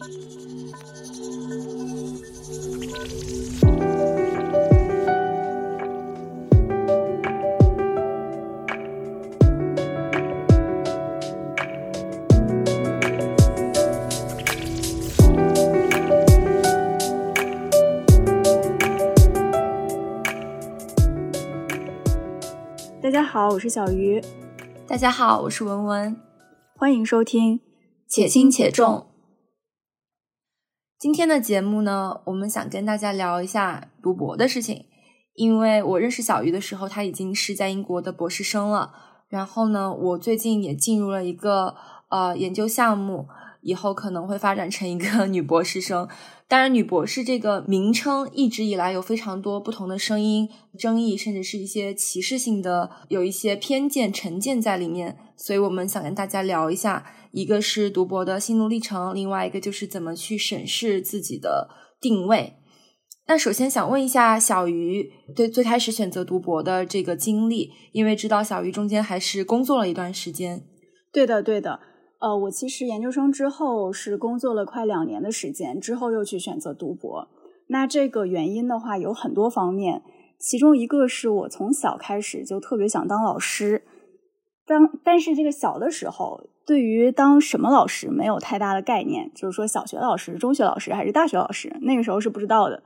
大家好，我是小鱼。大家好，我是文文。欢迎收听《且轻且重》。今天的节目呢，我们想跟大家聊一下读博的事情。因为我认识小鱼的时候，他已经是在英国的博士生了。然后呢，我最近也进入了一个呃研究项目。以后可能会发展成一个 女博士生，当然，女博士这个名称一直以来有非常多不同的声音、争议，甚至是一些歧视性的，有一些偏见成见在里面。所以我们想跟大家聊一下，一个是读博的心路历程，另外一个就是怎么去审视自己的定位。那首先想问一下小鱼，对最开始选择读博的这个经历，因为知道小鱼中间还是工作了一段时间。对的，对的。呃，我其实研究生之后是工作了快两年的时间，之后又去选择读博。那这个原因的话有很多方面，其中一个是我从小开始就特别想当老师，当但是这个小的时候对于当什么老师没有太大的概念，就是说小学老师、中学老师还是大学老师，那个时候是不知道的。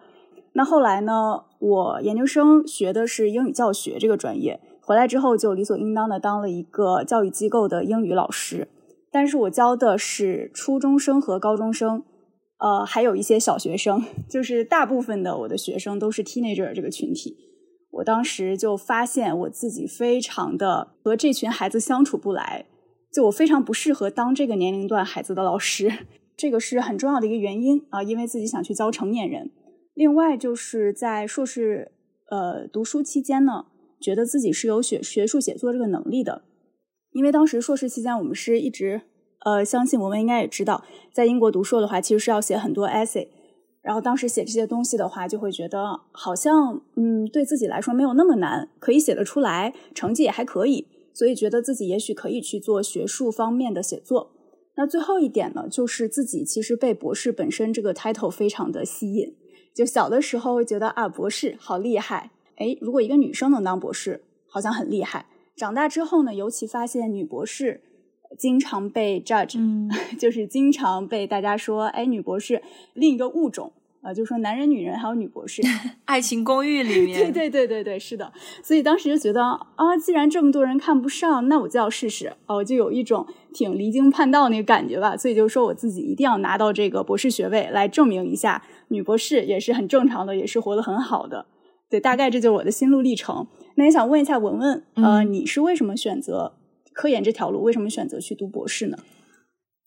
那后来呢，我研究生学的是英语教学这个专业，回来之后就理所应当的当了一个教育机构的英语老师。但是我教的是初中生和高中生，呃，还有一些小学生，就是大部分的我的学生都是 teenager 这个群体。我当时就发现我自己非常的和这群孩子相处不来，就我非常不适合当这个年龄段孩子的老师，这个是很重要的一个原因啊，因为自己想去教成年人。另外就是在硕士呃读书期间呢，觉得自己是有学学术写作这个能力的。因为当时硕士期间，我们是一直，呃，相信我们应该也知道，在英国读硕的话，其实是要写很多 essay，然后当时写这些东西的话，就会觉得好像，嗯，对自己来说没有那么难，可以写得出来，成绩也还可以，所以觉得自己也许可以去做学术方面的写作。那最后一点呢，就是自己其实被博士本身这个 title 非常的吸引，就小的时候会觉得啊，博士好厉害，哎，如果一个女生能当博士，好像很厉害。长大之后呢，尤其发现女博士经常被 judge，就是经常被大家说，哎，女博士另一个物种啊，就说男人、女人还有女博士，爱情公寓里面，对对对对对，是的。所以当时就觉得啊，既然这么多人看不上，那我就要试试啊，我就有一种挺离经叛道那个感觉吧。所以就说我自己一定要拿到这个博士学位，来证明一下女博士也是很正常的，也是活得很好的。对，大概这就是我的心路历程。那也想问一下文文，呃，你是为什么选择科研这条路？为什么选择去读博士呢？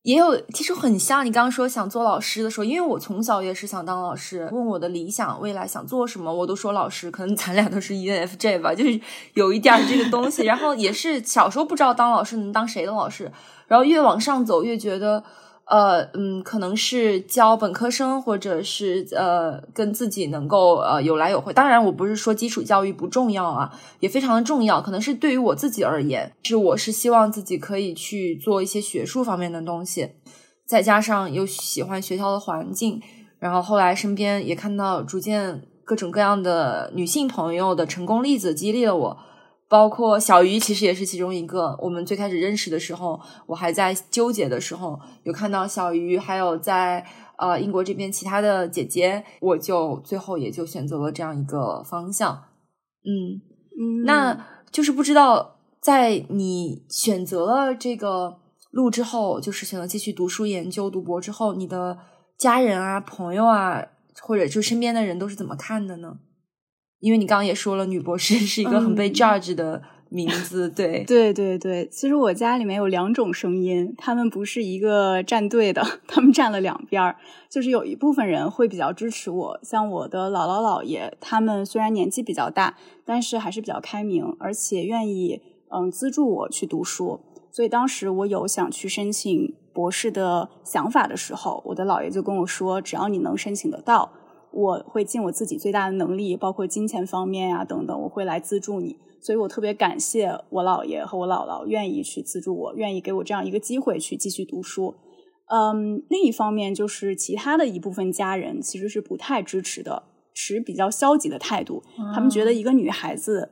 也有，其实很像你刚刚说想做老师的时候，因为我从小也是想当老师。问我的理想未来想做什么，我都说老师。可能咱俩都是 ENFJ 吧，就是有一点这个东西。然后也是小时候不知道当老师能当谁的老师，然后越往上走越觉得。呃嗯，可能是教本科生，或者是呃跟自己能够呃有来有回。当然，我不是说基础教育不重要啊，也非常的重要。可能是对于我自己而言，是我是希望自己可以去做一些学术方面的东西，再加上又喜欢学校的环境，然后后来身边也看到逐渐各种各样的女性朋友的成功例子，激励了我。包括小鱼，其实也是其中一个。我们最开始认识的时候，我还在纠结的时候，有看到小鱼，还有在呃英国这边其他的姐姐，我就最后也就选择了这样一个方向。嗯嗯，那就是不知道在你选择了这个路之后，就是选择继续读书研究读博之后，你的家人啊、朋友啊，或者就身边的人都是怎么看的呢？因为你刚刚也说了，女博士 是一个很被 judge 的名字，对，对对对。其实我家里面有两种声音，他们不是一个站队的，他们站了两边儿。就是有一部分人会比较支持我，像我的姥姥姥爷，他们虽然年纪比较大，但是还是比较开明，而且愿意嗯资助我去读书。所以当时我有想去申请博士的想法的时候，我的姥爷就跟我说，只要你能申请得到。我会尽我自己最大的能力，包括金钱方面呀等等，我会来资助你。所以我特别感谢我姥爷和我姥姥愿意去资助我，愿意给我这样一个机会去继续读书。嗯，另一方面就是其他的一部分家人其实是不太支持的，持比较消极的态度。他们觉得一个女孩子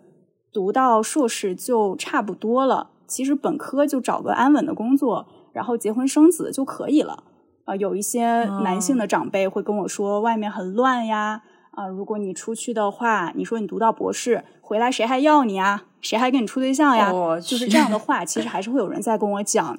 读到硕士就差不多了，其实本科就找个安稳的工作，然后结婚生子就可以了。啊，有一些男性的长辈会跟我说，外面很乱呀。啊，如果你出去的话，你说你读到博士回来，谁还要你啊？谁还跟你处对象呀？就是这样的话，其实还是会有人在跟我讲。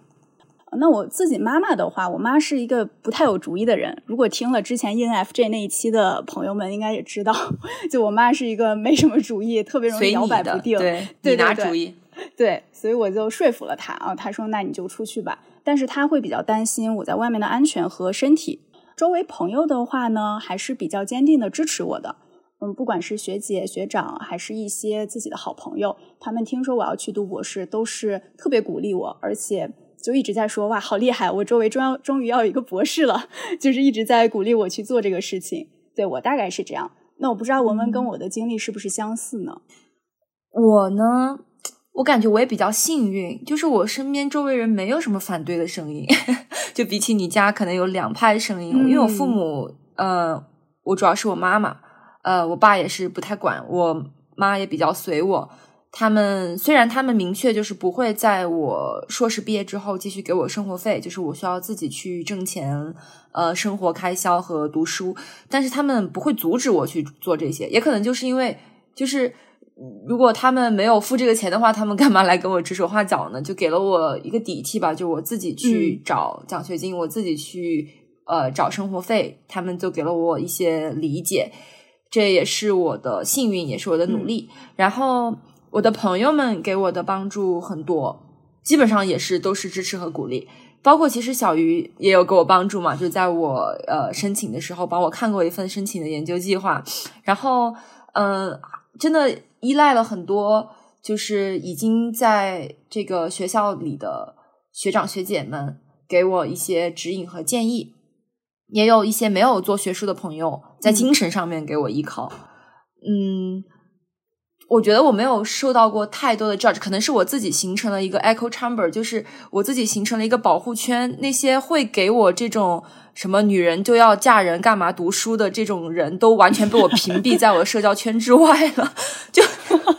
那我自己妈妈的话，我妈是一个不太有主意的人。如果听了之前 ENFJ 那一期的朋友们，应该也知道，就我妈是一个没什么主意，特别容易摇摆不定。对，你拿主意。对，所以我就说服了她啊。她说：“那你就出去吧。”但是他会比较担心我在外面的安全和身体。周围朋友的话呢，还是比较坚定的支持我的。嗯，不管是学姐、学长，还是一些自己的好朋友，他们听说我要去读博士，都是特别鼓励我，而且就一直在说：“哇，好厉害！我周围终要终于要有一个博士了。”就是一直在鼓励我去做这个事情。对我大概是这样。那我不知道文文跟我的经历是不是相似呢？我呢，我感觉我也比较幸运，就是我身边周围人没有什么反对的声音。就比起你家，可能有两派声音，因为我父母，呃，我主要是我妈妈。呃，我爸也是不太管，我妈也比较随我。他们虽然他们明确就是不会在我硕士毕业之后继续给我生活费，就是我需要自己去挣钱，呃，生活开销和读书，但是他们不会阻止我去做这些。也可能就是因为，就是如果他们没有付这个钱的话，他们干嘛来跟我指手画脚呢？就给了我一个底气吧，就我自己去找奖学金，我自己去呃找生活费，他们就给了我一些理解。这也是我的幸运，也是我的努力。然后我的朋友们给我的帮助很多，基本上也是都是支持和鼓励。包括其实小鱼也有给我帮助嘛，就在我呃申请的时候帮我看过一份申请的研究计划。然后嗯，真的依赖了很多，就是已经在这个学校里的学长学姐们给我一些指引和建议。也有一些没有做学术的朋友在精神上面给我依靠，嗯，我觉得我没有受到过太多的 judge，可能是我自己形成了一个 echo chamber，就是我自己形成了一个保护圈。那些会给我这种什么女人就要嫁人干嘛读书的这种人都完全被我屏蔽在我的社交圈之外了，就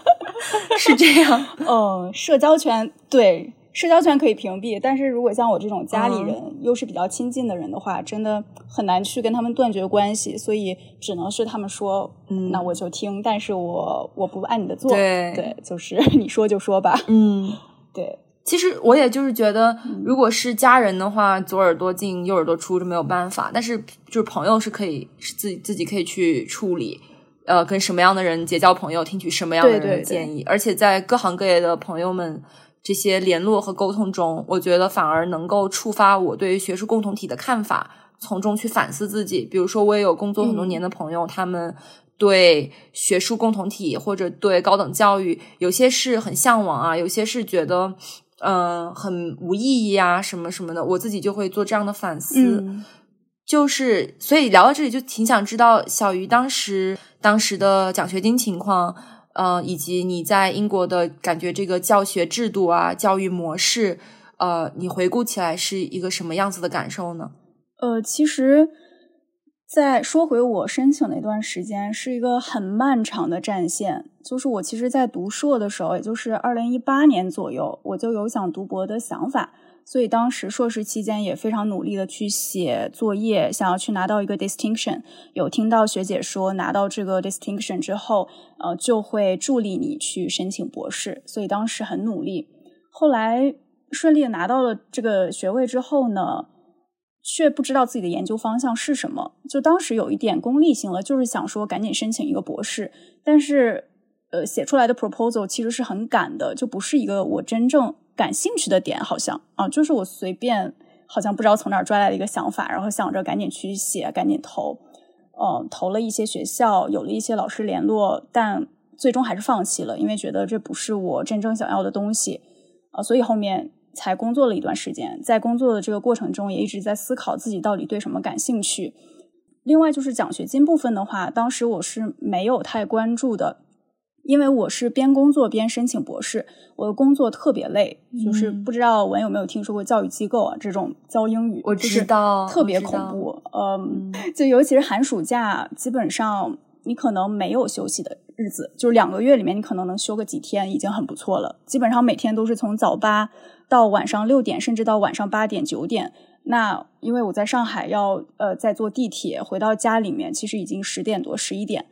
是这样。嗯，社交圈对。社交圈可以屏蔽，但是如果像我这种家里人又是比较亲近的人的话，真的很难去跟他们断绝关系，所以只能是他们说，嗯，那我就听，但是我我不按你的做，对对，就是 你说就说吧，嗯，对。其实我也就是觉得，如果是家人的话，左耳朵进右耳朵出，就没有办法。但是就是朋友是可以是自己自己可以去处理，呃，跟什么样的人结交朋友，听取什么样的人的建议，而且在各行各业的朋友们。这些联络和沟通中，我觉得反而能够触发我对学术共同体的看法，从中去反思自己。比如说，我也有工作很多年的朋友，他们对学术共同体或者对高等教育，有些是很向往啊，有些是觉得嗯很无意义啊，什么什么的。我自己就会做这样的反思。就是所以聊到这里，就挺想知道小鱼当时当时的奖学金情况。呃，以及你在英国的感觉，这个教学制度啊，教育模式，呃，你回顾起来是一个什么样子的感受呢？呃，其实，在说回我申请那段时间，是一个很漫长的战线。就是我其实，在读硕的时候，也就是二零一八年左右，我就有想读博的想法。所以当时硕士期间也非常努力的去写作业，想要去拿到一个 distinction。有听到学姐说拿到这个 distinction 之后，呃，就会助力你去申请博士。所以当时很努力。后来顺利的拿到了这个学位之后呢，却不知道自己的研究方向是什么。就当时有一点功利性了，就是想说赶紧申请一个博士。但是，呃，写出来的 proposal 其实是很赶的，就不是一个我真正。感兴趣的点好像啊，就是我随便好像不知道从哪儿抓来的一个想法，然后想着赶紧去写，赶紧投，嗯，投了一些学校，有了一些老师联络，但最终还是放弃了，因为觉得这不是我真正想要的东西啊，所以后面才工作了一段时间，在工作的这个过程中，也一直在思考自己到底对什么感兴趣。另外就是奖学金部分的话，当时我是没有太关注的。因为我是边工作边申请博士，我的工作特别累，就是不知道文有没有听说过教育机构啊这种教英语，我知道特别恐怖。嗯，就尤其是寒暑假，基本上你可能没有休息的日子，就是两个月里面你可能能休个几天已经很不错了。基本上每天都是从早八到晚上六点，甚至到晚上八点九点。那因为我在上海要呃再坐地铁回到家里面，其实已经十点多十一点。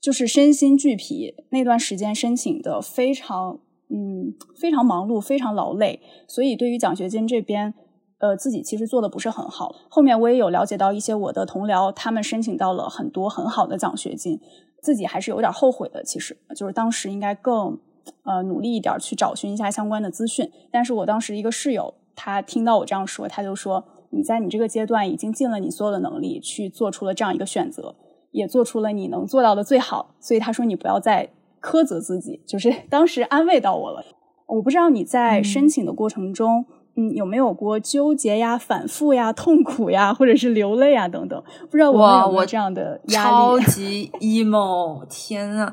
就是身心俱疲，那段时间申请的非常，嗯，非常忙碌，非常劳累，所以对于奖学金这边，呃，自己其实做的不是很好。后面我也有了解到一些我的同僚，他们申请到了很多很好的奖学金，自己还是有点后悔的。其实就是当时应该更，呃，努力一点去找寻一下相关的资讯。但是我当时一个室友，他听到我这样说，他就说：“你在你这个阶段已经尽了你所有的能力，去做出了这样一个选择。”也做出了你能做到的最好，所以他说你不要再苛责自己，就是当时安慰到我了。我不知道你在申请的过程中。嗯，有没有过纠结呀、反复呀、痛苦呀，或者是流泪啊等等？不知道我有没有这样的压力？超 级 emo，天啊！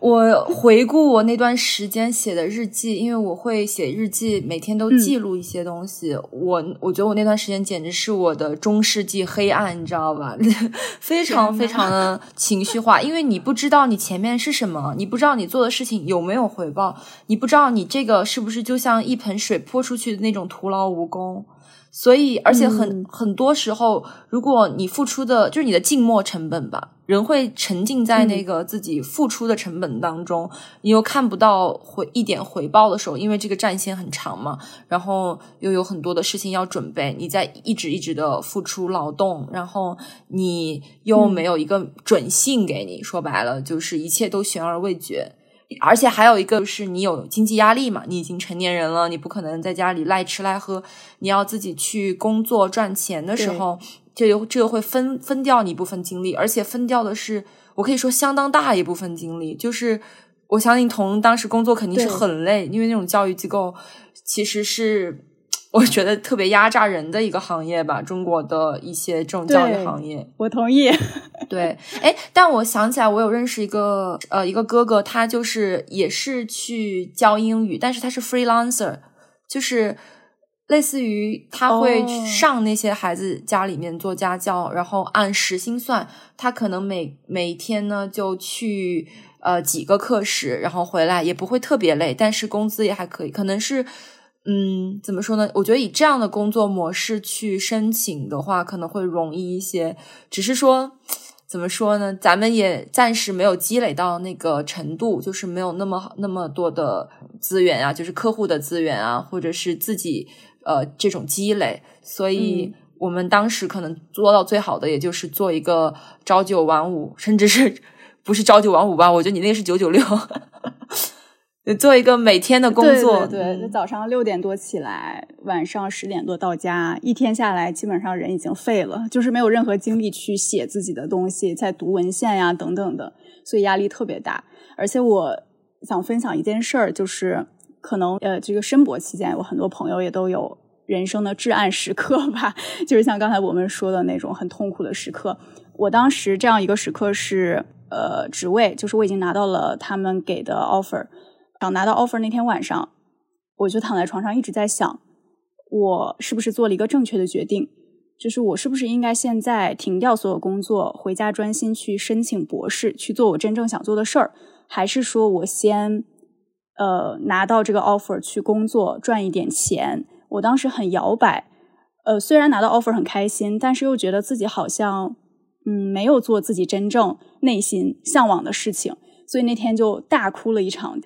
我回顾我那段时间写的日记，因为我会写日记，每天都记录一些东西。我我觉得我那段时间简直是我的中世纪黑暗，你知道吧？非常非常的情绪化，因为你不知道你前面是什么，你不知道你做的事情有没有回报，你不知道你这个是不是就像一盆水泼出去。那种徒劳无功，所以而且很很多时候，如果你付出的就是你的静默成本吧，人会沉浸在那个自己付出的成本当中，你又看不到回一点回报的时候，因为这个战线很长嘛，然后又有很多的事情要准备，你在一直一直的付出劳动，然后你又没有一个准信给你，说白了就是一切都悬而未决。而且还有一个是你有经济压力嘛？你已经成年人了，你不可能在家里赖吃赖喝，你要自己去工作赚钱的时候，这有这个会分分掉你一部分精力，而且分掉的是我可以说相当大一部分精力。就是我相信童当时工作肯定是很累，因为那种教育机构其实是。我觉得特别压榨人的一个行业吧，中国的一些这种教育行业，我同意。对，哎，但我想起来，我有认识一个呃一个哥哥，他就是也是去教英语，但是他是 freelancer，就是类似于他会上那些孩子家里面做家教，然后按时薪算，他可能每每天呢就去呃几个课时，然后回来也不会特别累，但是工资也还可以，可能是。嗯，怎么说呢？我觉得以这样的工作模式去申请的话，可能会容易一些。只是说，怎么说呢？咱们也暂时没有积累到那个程度，就是没有那么那么多的资源啊，就是客户的资源啊，或者是自己呃这种积累。所以我们当时可能做到最好的，也就是做一个朝九晚五，甚至是 不是朝九晚五吧？我觉得你那是九九六。做一个每天的工作，对对，早上六点多起来，晚上十点多到家，一天下来基本上人已经废了，就是没有任何精力去写自己的东西，在读文献呀等等的，所以压力特别大。而且我想分享一件事儿，就是可能呃，这个申博期间，有很多朋友也都有人生的至暗时刻吧，就是像刚才我们说的那种很痛苦的时刻。我当时这样一个时刻是呃，职位就是我已经拿到了他们给的 offer。想拿到 offer 那天晚上，我就躺在床上一直在想，我是不是做了一个正确的决定？就是我是不是应该现在停掉所有工作，回家专心去申请博士，去做我真正想做的事儿？还是说我先呃拿到这个 offer 去工作，赚一点钱？我当时很摇摆，呃，虽然拿到 offer 很开心，但是又觉得自己好像嗯没有做自己真正内心向往的事情，所以那天就大哭了一场。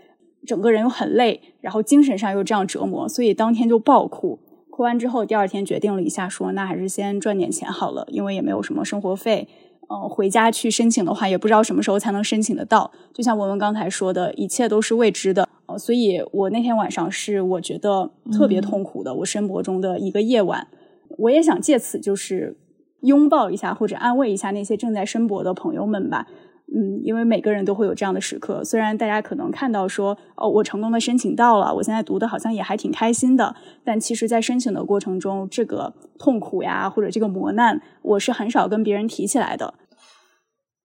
整个人又很累，然后精神上又这样折磨，所以当天就爆哭。哭完之后，第二天决定了一下，说那还是先赚点钱好了，因为也没有什么生活费。嗯，回家去申请的话，也不知道什么时候才能申请得到。就像文文刚才说的，一切都是未知的。呃，所以我那天晚上是我觉得特别痛苦的，我申博中的一个夜晚。我也想借此就是拥抱一下或者安慰一下那些正在申博的朋友们吧。嗯，因为每个人都会有这样的时刻。虽然大家可能看到说，哦，我成功的申请到了，我现在读的好像也还挺开心的，但其实，在申请的过程中，这个痛苦呀，或者这个磨难，我是很少跟别人提起来的。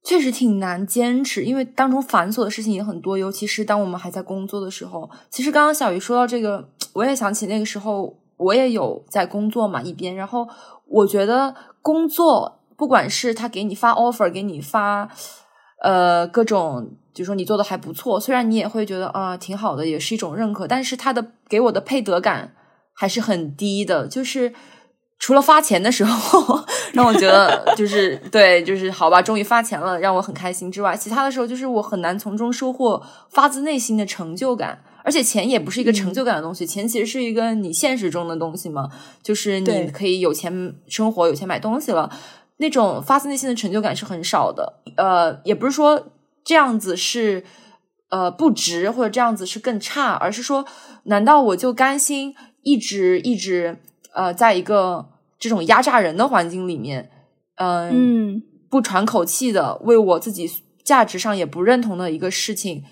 确实挺难坚持，因为当中繁琐的事情也很多，尤其是当我们还在工作的时候。其实刚刚小鱼说到这个，我也想起那个时候我也有在工作嘛，一边。然后我觉得工作，不管是他给你发 offer，给你发呃各种，就说你做的还不错，虽然你也会觉得啊挺好的，也是一种认可，但是他的给我的配得感还是很低的，就是。除了发钱的时候，让我觉得就是对，就是好吧，终于发钱了，让我很开心之外，其他的时候就是我很难从中收获发自内心的成就感。而且钱也不是一个成就感的东西，钱其实是一个你现实中的东西嘛，就是你可以有钱生活，有钱买东西了，那种发自内心的成就感是很少的。呃，也不是说这样子是呃不值，或者这样子是更差，而是说，难道我就甘心一直一直？呃，在一个这种压榨人的环境里面，嗯，不喘口气的为我自己价值上也不认同的一个事情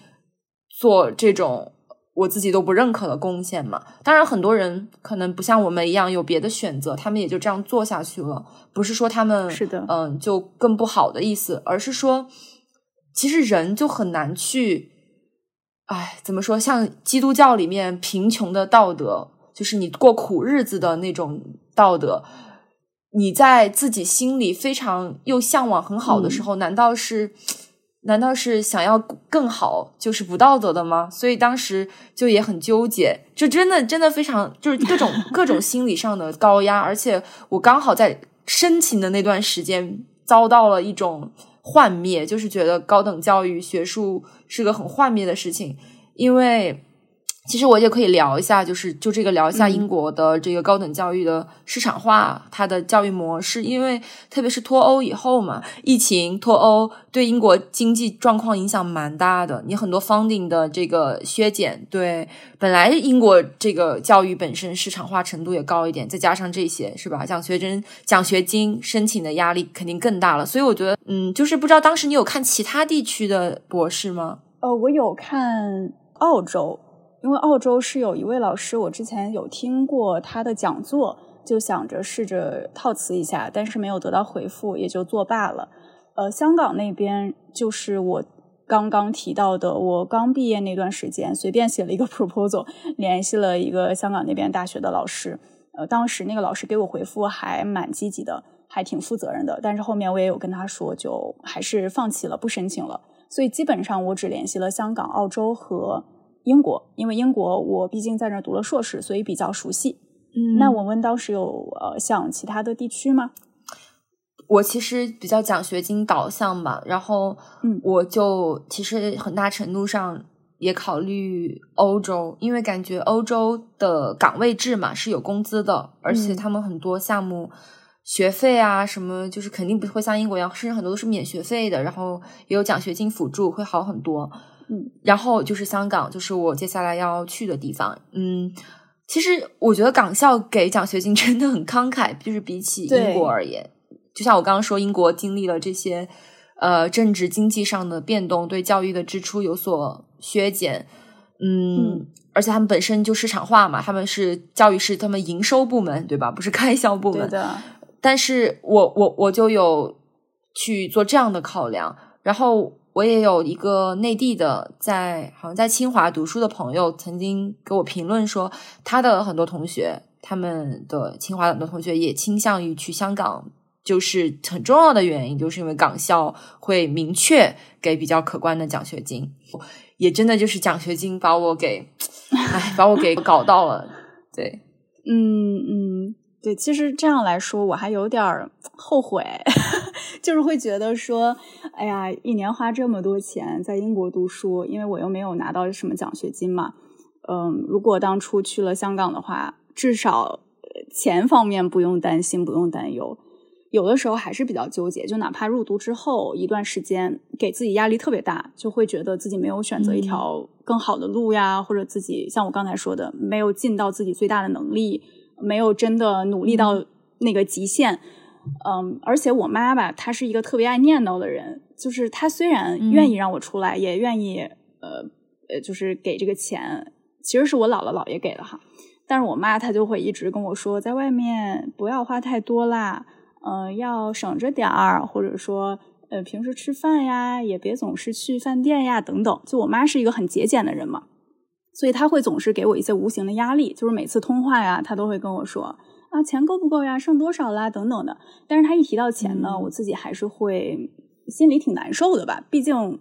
做这种我自己都不认可的贡献嘛？当然，很多人可能不像我们一样有别的选择，他们也就这样做下去了。不是说他们是的，嗯，就更不好的意思，而是说，其实人就很难去，哎，怎么说？像基督教里面贫穷的道德。就是你过苦日子的那种道德，你在自己心里非常又向往很好的时候，难道是难道是想要更好就是不道德的吗？所以当时就也很纠结，就真的真的非常就是各种 各种心理上的高压，而且我刚好在申请的那段时间遭到了一种幻灭，就是觉得高等教育学术是个很幻灭的事情，因为。其实我也可以聊一下，就是就这个聊一下英国的这个高等教育的市场化，它的教育模式。因为特别是脱欧以后嘛，疫情脱欧对英国经济状况影响蛮大的。你很多 funding 的这个削减，对本来英国这个教育本身市场化程度也高一点，再加上这些是吧？奖学金奖学金申请的压力肯定更大了。所以我觉得，嗯，就是不知道当时你有看其他地区的博士吗？呃，我有看澳洲。因为澳洲是有一位老师，我之前有听过他的讲座，就想着试着套词一下，但是没有得到回复，也就作罢了。呃，香港那边就是我刚刚提到的，我刚毕业那段时间，随便写了一个 proposal，联系了一个香港那边大学的老师。呃，当时那个老师给我回复还蛮积极的，还挺负责任的。但是后面我也有跟他说，就还是放弃了，不申请了。所以基本上我只联系了香港、澳洲和。英国，因为英国我毕竟在那读了硕士，所以比较熟悉。嗯，那我们当时有呃像其他的地区吗？我其实比较奖学金导向吧，然后嗯，我就其实很大程度上也考虑欧洲，因为感觉欧洲的岗位制嘛是有工资的，而且他们很多项目学费啊什么，就是肯定不会像英国一样，甚至很多都是免学费的，然后也有奖学金辅助，会好很多。嗯，然后就是香港，就是我接下来要去的地方。嗯，其实我觉得港校给奖学金真的很慷慨，就是比起英国而言，就像我刚刚说，英国经历了这些呃政治经济上的变动，对教育的支出有所削减。嗯，而且他们本身就市场化嘛，他们是教育是他们营收部门，对吧？不是开销部门。的。但是我我我就有去做这样的考量，然后。我也有一个内地的，在好像在清华读书的朋友，曾经给我评论说，他的很多同学，他们的清华很多同学也倾向于去香港，就是很重要的原因，就是因为港校会明确给比较可观的奖学金，也真的就是奖学金把我给，哎，把我给搞到了，对，嗯嗯。对，其实这样来说，我还有点后悔，就是会觉得说，哎呀，一年花这么多钱在英国读书，因为我又没有拿到什么奖学金嘛。嗯，如果当初去了香港的话，至少钱方面不用担心，不用担忧。有的时候还是比较纠结，就哪怕入读之后一段时间，给自己压力特别大，就会觉得自己没有选择一条更好的路呀，或者自己像我刚才说的，没有尽到自己最大的能力。没有真的努力到那个极限，嗯，而且我妈吧，她是一个特别爱念叨的人，就是她虽然愿意让我出来，也愿意呃呃，就是给这个钱，其实是我姥姥姥爷给的哈，但是我妈她就会一直跟我说，在外面不要花太多啦，呃，要省着点儿，或者说呃，平时吃饭呀，也别总是去饭店呀，等等。就我妈是一个很节俭的人嘛，所以她会总是给我一些无形的压力，就是每次通话呀，她都会跟我说啊，钱够不够呀，剩多少啦，等等的。但是她一提到钱呢，我自己还是会心里挺难受的吧，毕竟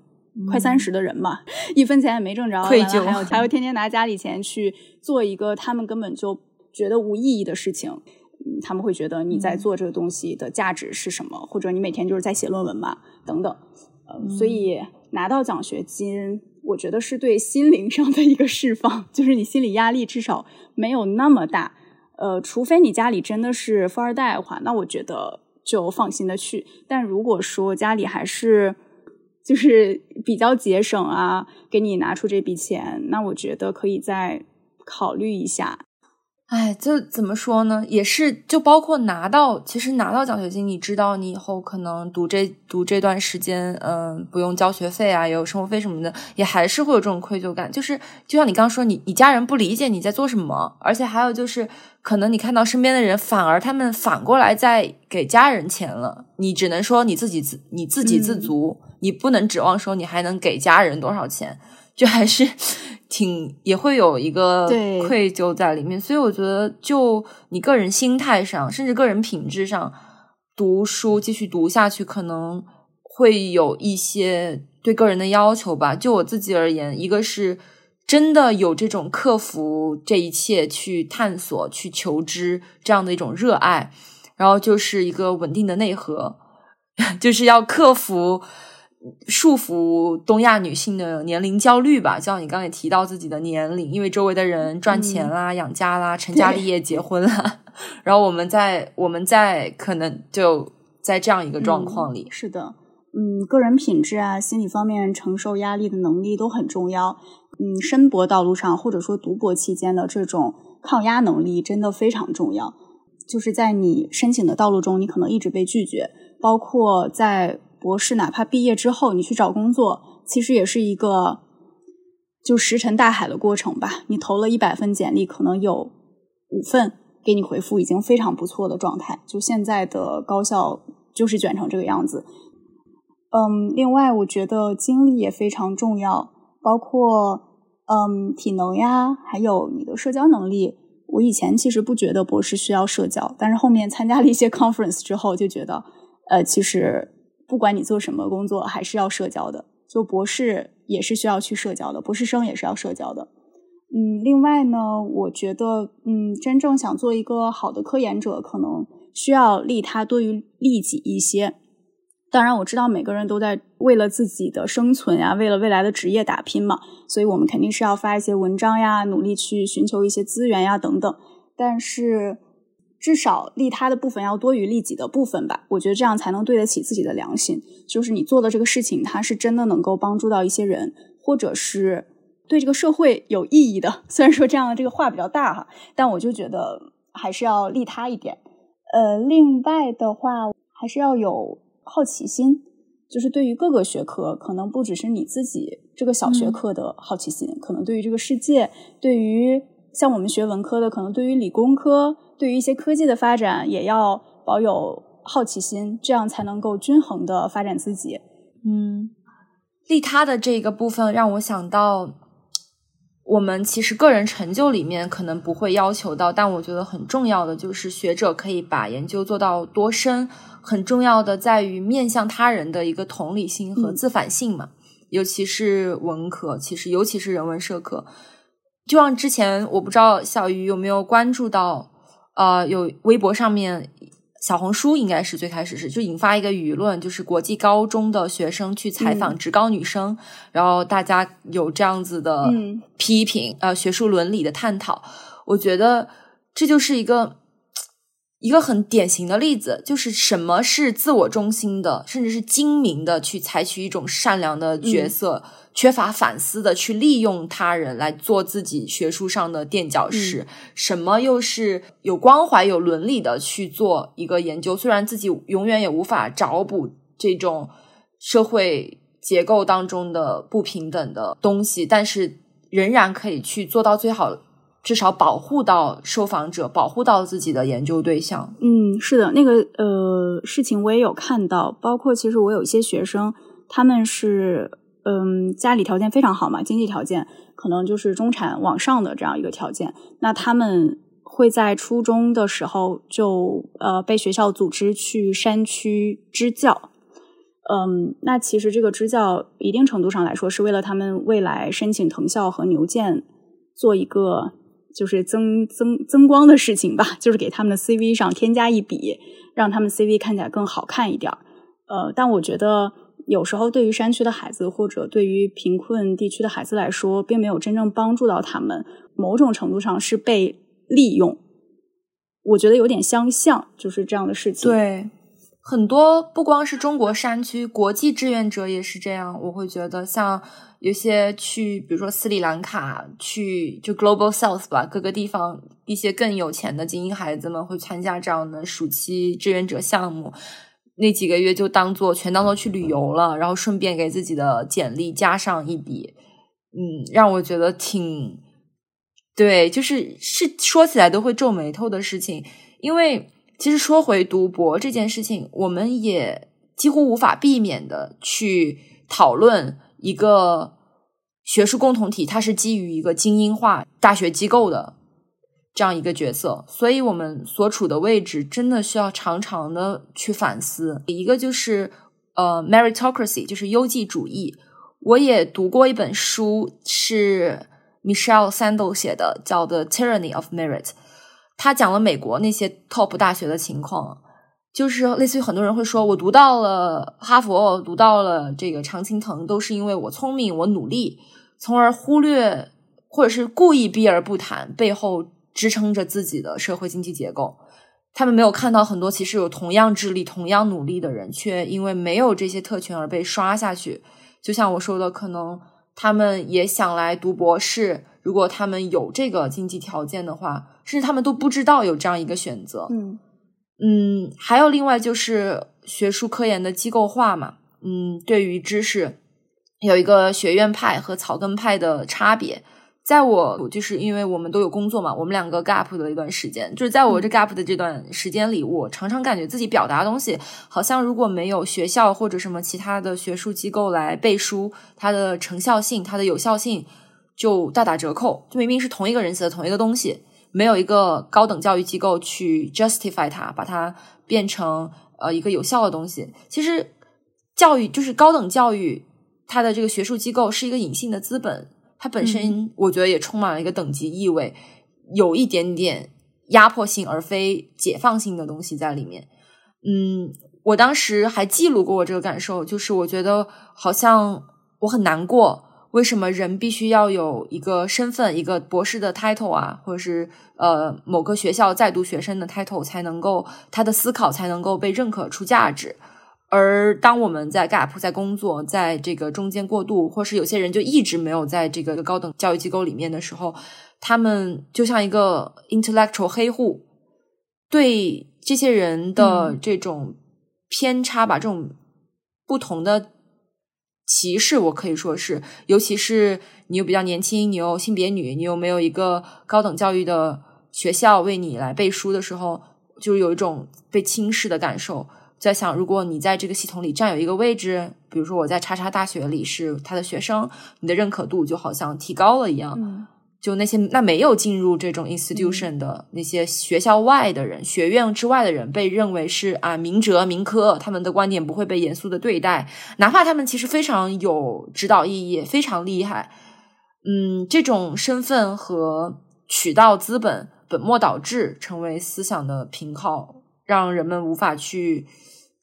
快三十的人嘛，一分钱也没挣着，愧疚，还有还有天天拿家里钱去做一个他们根本就觉得无意义的事情。他们会觉得你在做这个东西的价值是什么，或者你每天就是在写论文嘛，等等。呃，所以拿到奖学金，我觉得是对心灵上的一个释放，就是你心理压力至少没有那么大。呃，除非你家里真的是富二代的话，那我觉得就放心的去。但如果说家里还是就是比较节省啊，给你拿出这笔钱，那我觉得可以再考虑一下。哎，这怎么说呢？也是，就包括拿到，其实拿到奖学金，你知道，你以后可能读这读这段时间，嗯，不用交学费啊，也有生活费什么的，也还是会有这种愧疚感。就是，就像你刚刚说，你你家人不理解你在做什么，而且还有就是，可能你看到身边的人，反而他们反过来在给家人钱了，你只能说你自己自你自给自足，你不能指望说你还能给家人多少钱，就还是。挺也会有一个愧疚在里面，所以我觉得，就你个人心态上，甚至个人品质上，读书继续读下去，可能会有一些对个人的要求吧。就我自己而言，一个是真的有这种克服这一切去探索、去求知这样的一种热爱，然后就是一个稳定的内核，就是要克服。束缚东亚女性的年龄焦虑吧，就像你刚才提到自己的年龄，因为周围的人赚钱啦、养家啦、成家立业、结婚啦，然后我们在我们在可能就在这样一个状况里。是的，嗯，个人品质啊、心理方面承受压力的能力都很重要。嗯，申博道路上或者说读博期间的这种抗压能力真的非常重要。就是在你申请的道路中，你可能一直被拒绝，包括在。博士哪怕毕业之后，你去找工作，其实也是一个就石沉大海的过程吧。你投了一百份简历，可能有五份给你回复，已经非常不错的状态。就现在的高校就是卷成这个样子。嗯，另外我觉得精力也非常重要，包括嗯体能呀，还有你的社交能力。我以前其实不觉得博士需要社交，但是后面参加了一些 conference 之后，就觉得呃其实。不管你做什么工作，还是要社交的。就博士也是需要去社交的，博士生也是要社交的。嗯，另外呢，我觉得，嗯，真正想做一个好的科研者，可能需要利他多于利己一些。当然，我知道每个人都在为了自己的生存呀，为了未来的职业打拼嘛，所以我们肯定是要发一些文章呀，努力去寻求一些资源呀，等等。但是。至少利他的部分要多于利己的部分吧，我觉得这样才能对得起自己的良心。就是你做的这个事情，它是真的能够帮助到一些人，或者是对这个社会有意义的。虽然说这样的这个话比较大哈，但我就觉得还是要利他一点。呃，另外的话，还是要有好奇心，就是对于各个学科，可能不只是你自己这个小学科的好奇心，可能对于这个世界，对于像我们学文科的，可能对于理工科。对于一些科技的发展，也要保有好奇心，这样才能够均衡的发展自己。嗯，利他的这个部分让我想到，我们其实个人成就里面可能不会要求到，但我觉得很重要的就是学者可以把研究做到多深。很重要的在于面向他人的一个同理心和自反性嘛，尤其是文科，其实尤其是人文社科。就像之前，我不知道小鱼有没有关注到。呃，有微博上面，小红书应该是最开始是就引发一个舆论，就是国际高中的学生去采访职高女生，然后大家有这样子的批评，呃，学术伦理的探讨。我觉得这就是一个一个很典型的例子，就是什么是自我中心的，甚至是精明的去采取一种善良的角色。缺乏反思的去利用他人来做自己学术上的垫脚石，什么又是有关怀、有伦理的去做一个研究？虽然自己永远也无法找补这种社会结构当中的不平等的东西，但是仍然可以去做到最好至少保护到受访者，保护到自己的研究对象。嗯，是的，那个呃事情我也有看到，包括其实我有一些学生，他们是嗯家里条件非常好嘛，经济条件可能就是中产往上的这样一个条件，那他们会在初中的时候就呃被学校组织去山区支教。嗯，那其实这个支教一定程度上来说，是为了他们未来申请藤校和牛剑做一个就是增增增光的事情吧，就是给他们的 CV 上添加一笔，让他们 CV 看起来更好看一点。呃，但我觉得有时候对于山区的孩子或者对于贫困地区的孩子来说，并没有真正帮助到他们，某种程度上是被利用。我觉得有点相像，就是这样的事情。对。很多不光是中国山区，国际志愿者也是这样。我会觉得，像有些去，比如说斯里兰卡，去就 Global South 吧，各个地方一些更有钱的精英孩子们会参加这样的暑期志愿者项目，那几个月就当做全当做去旅游了，然后顺便给自己的简历加上一笔，嗯，让我觉得挺对，就是是说起来都会皱眉头的事情，因为。其实说回读博这件事情，我们也几乎无法避免的去讨论一个学术共同体，它是基于一个精英化大学机构的这样一个角色，所以我们所处的位置真的需要常常的去反思。一个就是呃，meritocracy，就是优绩主义。我也读过一本书，是 Michelle Sandel 写的，叫《The Tyranny of Merit》。他讲了美国那些 top 大学的情况，就是类似于很多人会说，我读到了哈佛，读到了这个常青藤，都是因为我聪明，我努力，从而忽略或者是故意避而不谈背后支撑着自己的社会经济结构。他们没有看到很多其实有同样智力、同样努力的人，却因为没有这些特权而被刷下去。就像我说的，可能他们也想来读博士。如果他们有这个经济条件的话，甚至他们都不知道有这样一个选择。嗯嗯，还有另外就是学术科研的机构化嘛。嗯，对于知识有一个学院派和草根派的差别。在我就是因为我们都有工作嘛，我们两个 gap 的一段时间，就是在我这 gap 的这段时间里，我常常感觉自己表达的东西，好像如果没有学校或者什么其他的学术机构来背书，它的成效性、它的有效性。就大打折扣，就明明是同一个人写的同一个东西，没有一个高等教育机构去 justify 它，把它变成呃一个有效的东西。其实教育就是高等教育，它的这个学术机构是一个隐性的资本，它本身我觉得也充满了一个等级意味，有一点点压迫性而非解放性的东西在里面。嗯，我当时还记录过我这个感受，就是我觉得好像我很难过。为什么人必须要有一个身份，一个博士的 title 啊，或者是呃某个学校在读学生的 title 才能够他的思考才能够被认可出价值？而当我们在 gap 在工作，在这个中间过渡，或是有些人就一直没有在这个高等教育机构里面的时候，他们就像一个 intellectual 黑户，对这些人的这种偏差吧，这种不同的。歧视，我可以说是，尤其是你又比较年轻，你又性别女，你又没有一个高等教育的学校为你来背书的时候，就有一种被轻视的感受。在想，如果你在这个系统里占有一个位置，比如说我在叉叉大学里是他的学生，你的认可度就好像提高了一样。就那些那没有进入这种 institution 的那些学校外的人，学院之外的人，被认为是啊明哲明科，他们的观点不会被严肃的对待，哪怕他们其实非常有指导意义，非常厉害。嗯，这种身份和渠道资本本末倒置，成为思想的凭靠，让人们无法去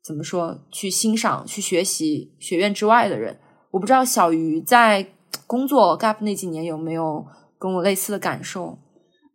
怎么说去欣赏、去学习学院之外的人。我不知道小鱼在工作 gap 那几年有没有。跟我类似的感受，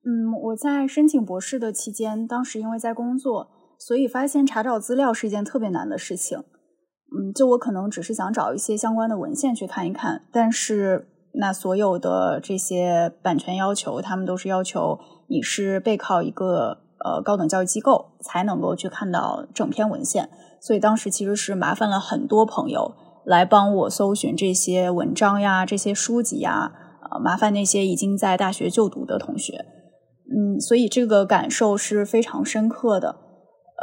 嗯，我在申请博士的期间，当时因为在工作，所以发现查找资料是一件特别难的事情。嗯，就我可能只是想找一些相关的文献去看一看，但是那所有的这些版权要求，他们都是要求你是背靠一个呃高等教育机构才能够去看到整篇文献，所以当时其实是麻烦了很多朋友来帮我搜寻这些文章呀、这些书籍呀。呃，麻烦那些已经在大学就读的同学，嗯，所以这个感受是非常深刻的。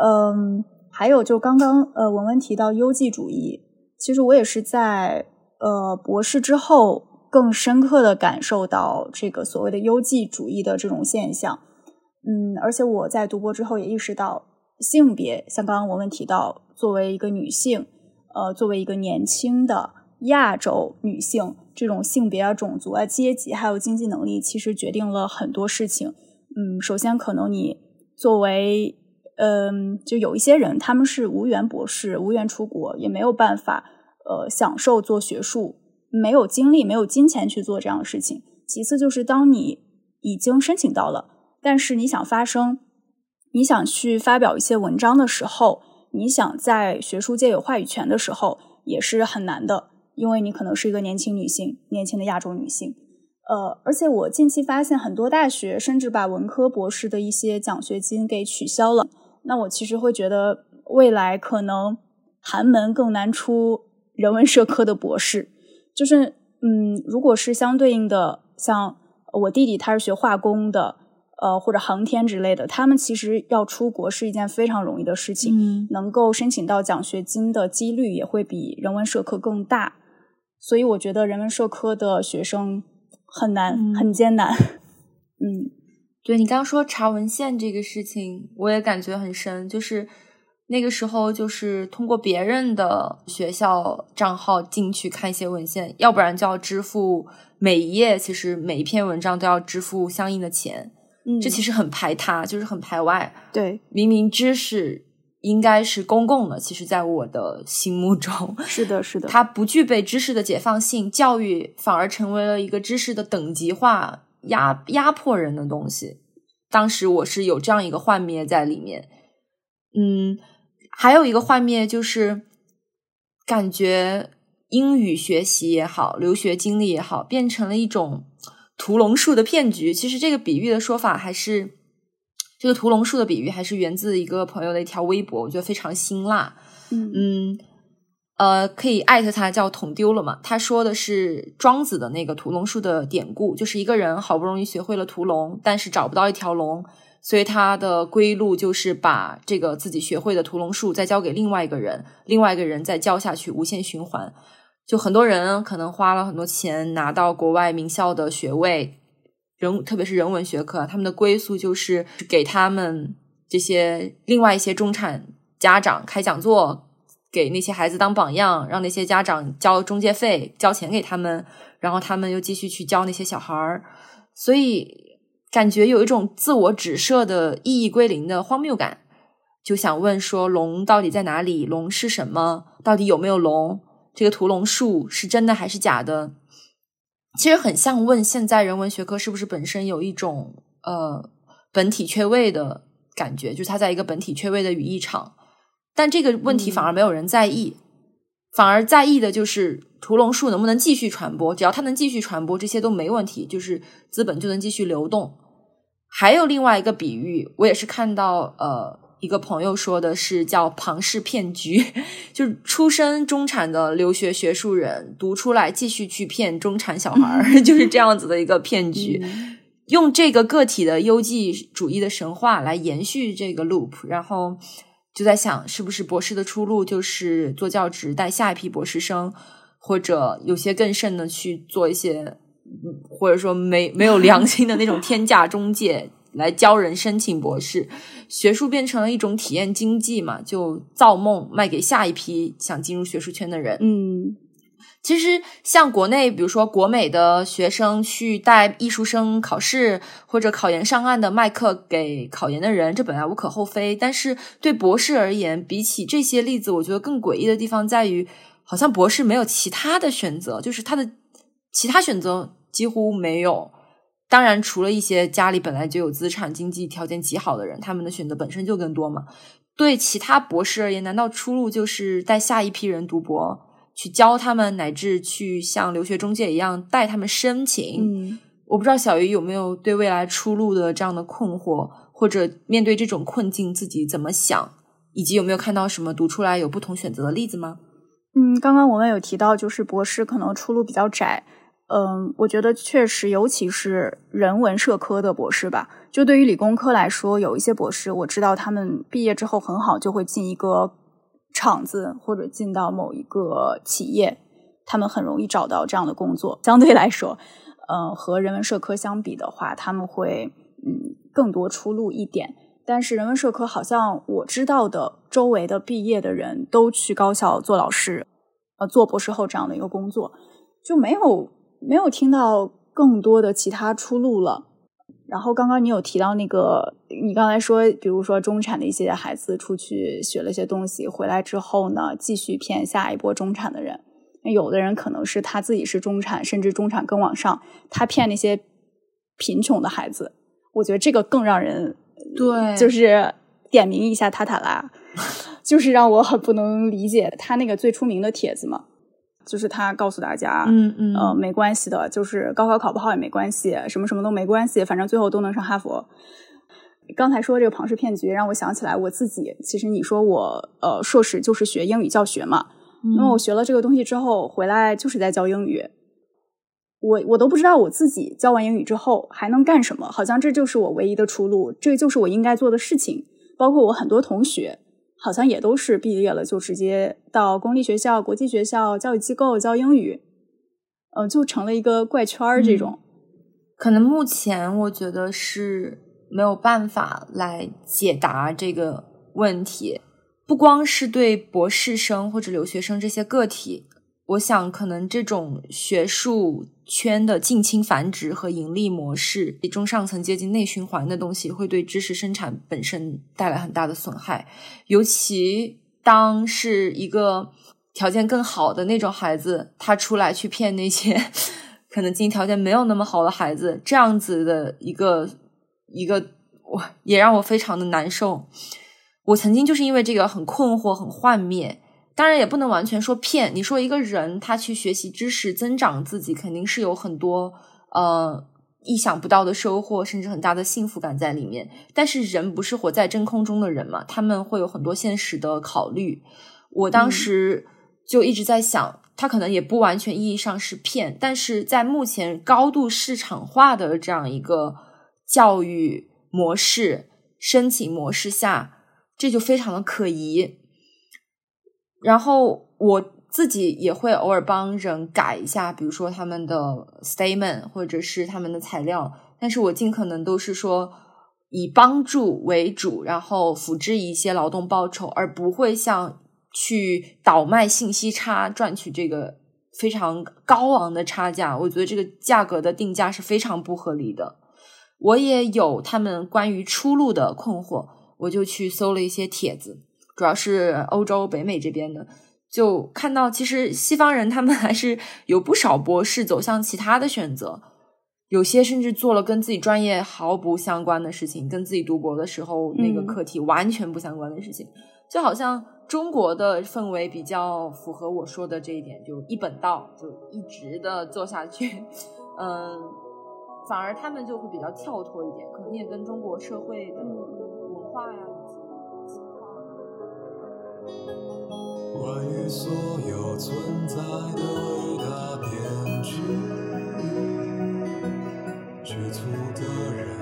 嗯，还有就刚刚呃文文提到优绩主义，其实我也是在呃博士之后更深刻的感受到这个所谓的优绩主义的这种现象。嗯，而且我在读博之后也意识到，性别像刚刚文文提到，作为一个女性，呃，作为一个年轻的亚洲女性，这种性别啊、种族啊、阶级还有经济能力，其实决定了很多事情。嗯，首先可能你作为，嗯，就有一些人他们是无缘博士，无缘出国，也没有办法，呃，享受做学术，没有精力，没有金钱去做这样的事情。其次就是当你已经申请到了，但是你想发声，你想去发表一些文章的时候，你想在学术界有话语权的时候，也是很难的，因为你可能是一个年轻女性，年轻的亚洲女性。呃，而且我近期发现很多大学甚至把文科博士的一些奖学金给取消了。那我其实会觉得未来可能寒门更难出人文社科的博士。就是，嗯，如果是相对应的，像我弟弟他是学化工的，呃，或者航天之类的，他们其实要出国是一件非常容易的事情，嗯，能够申请到奖学金的几率也会比人文社科更大。所以我觉得人文社科的学生。很难，很艰难。嗯，对你刚刚说查文献这个事情，我也感觉很深。就是那个时候，就是通过别人的学校账号进去看一些文献，要不然就要支付每一页，其实每一篇文章都要支付相应的钱。嗯，这其实很排他，就是很排外。对，明明知识。应该是公共的，其实，在我的心目中，是的，是的，它不具备知识的解放性，教育反而成为了一个知识的等级化、压压迫人的东西。当时我是有这样一个幻灭在里面，嗯，还有一个幻灭就是感觉英语学习也好，留学经历也好，变成了一种屠龙术的骗局。其实这个比喻的说法还是。这个屠龙术的比喻还是源自一个朋友的一条微博，我觉得非常辛辣。嗯嗯，呃，可以艾特他叫捅丢了嘛？他说的是庄子的那个屠龙术的典故，就是一个人好不容易学会了屠龙，但是找不到一条龙，所以他的归路就是把这个自己学会的屠龙术再交给另外一个人，另外一个人再教下去，无限循环。就很多人可能花了很多钱拿到国外名校的学位。人，特别是人文学科，他们的归宿就是给他们这些另外一些中产家长开讲座，给那些孩子当榜样，让那些家长交中介费、交钱给他们，然后他们又继续去教那些小孩儿。所以感觉有一种自我指涉的意义归零的荒谬感。就想问说，龙到底在哪里？龙是什么？到底有没有龙？这个屠龙术是真的还是假的？其实很像问现在人文学科是不是本身有一种呃本体缺位的感觉，就是它在一个本体缺位的语义场，但这个问题反而没有人在意，反而在意的就是屠龙术能不能继续传播，只要它能继续传播，这些都没问题，就是资本就能继续流动。还有另外一个比喻，我也是看到呃。一个朋友说的是叫庞氏骗局，就是出身中产的留学学术人读出来继续去骗中产小孩儿，就是这样子的一个骗局。用这个个体的优绩主义的神话来延续这个 loop，然后就在想，是不是博士的出路就是做教职带下一批博士生，或者有些更甚的去做一些，或者说没没有良心的那种天价中介。来教人申请博士，学术变成了一种体验经济嘛？就造梦卖给下一批想进入学术圈的人。嗯，其实像国内，比如说国美的学生去带艺术生考试或者考研上岸的卖课给考研的人，这本来无可厚非。但是对博士而言，比起这些例子，我觉得更诡异的地方在于，好像博士没有其他的选择，就是他的其他选择几乎没有。当然，除了一些家里本来就有资产、经济条件极好的人，他们的选择本身就更多嘛。对其他博士而言，难道出路就是带下一批人读博，去教他们，乃至去像留学中介一样带他们申请？嗯，我不知道小鱼有没有对未来出路的这样的困惑，或者面对这种困境自己怎么想，以及有没有看到什么读出来有不同选择的例子吗？嗯，刚刚我们有提到，就是博士可能出路比较窄。嗯，我觉得确实，尤其是人文社科的博士吧，就对于理工科来说，有一些博士，我知道他们毕业之后很好，就会进一个厂子或者进到某一个企业，他们很容易找到这样的工作。相对来说，呃，和人文社科相比的话，他们会嗯更多出路一点。但是人文社科好像我知道的，周围的毕业的人都去高校做老师，呃，做博士后这样的一个工作，就没有。没有听到更多的其他出路了。然后刚刚你有提到那个，你刚才说，比如说中产的一些孩子出去学了些东西，回来之后呢，继续骗下一波中产的人。有的人可能是他自己是中产，甚至中产更往上，他骗那些贫穷的孩子。我觉得这个更让人对，就是点名一下塔塔拉，就是让我很不能理解他那个最出名的帖子嘛。就是他告诉大家，嗯嗯，呃，没关系的，就是高考考不好也没关系，什么什么都没关系，反正最后都能上哈佛。刚才说这个庞氏骗局，让我想起来我自己。其实你说我，呃，硕士就是学英语教学嘛，那么我学了这个东西之后，回来就是在教英语。我我都不知道我自己教完英语之后还能干什么，好像这就是我唯一的出路，这就是我应该做的事情。包括我很多同学。好像也都是毕业了就直接到公立学校、国际学校、教育机构教英语，嗯，就成了一个怪圈儿。这种可能目前我觉得是没有办法来解答这个问题，不光是对博士生或者留学生这些个体。我想，可能这种学术圈的近亲繁殖和盈利模式，中上层阶级内循环的东西，会对知识生产本身带来很大的损害。尤其当是一个条件更好的那种孩子，他出来去骗那些可能经济条件没有那么好的孩子，这样子的一个一个，我也让我非常的难受。我曾经就是因为这个很困惑、很幻灭。当然也不能完全说骗。你说一个人他去学习知识、增长自己，肯定是有很多呃意想不到的收获，甚至很大的幸福感在里面。但是人不是活在真空中的人嘛，他们会有很多现实的考虑。我当时就一直在想，他可能也不完全意义上是骗，但是在目前高度市场化的这样一个教育模式、申请模式下，这就非常的可疑。然后我自己也会偶尔帮人改一下，比如说他们的 statement 或者是他们的材料，但是我尽可能都是说以帮助为主，然后辅之一些劳动报酬，而不会像去倒卖信息差赚取这个非常高昂的差价。我觉得这个价格的定价是非常不合理的。我也有他们关于出路的困惑，我就去搜了一些帖子。主要是欧洲、北美这边的，就看到其实西方人他们还是有不少博士走向其他的选择，有些甚至做了跟自己专业毫不相关的事情，跟自己读博的时候那个课题完全不相关的事情。就好像中国的氛围比较符合我说的这一点，就一本道，就一直的做下去。嗯，反而他们就会比较跳脱一点，可能也跟中国社会的文化呀。关于所有存在的伟大编剧，局促的人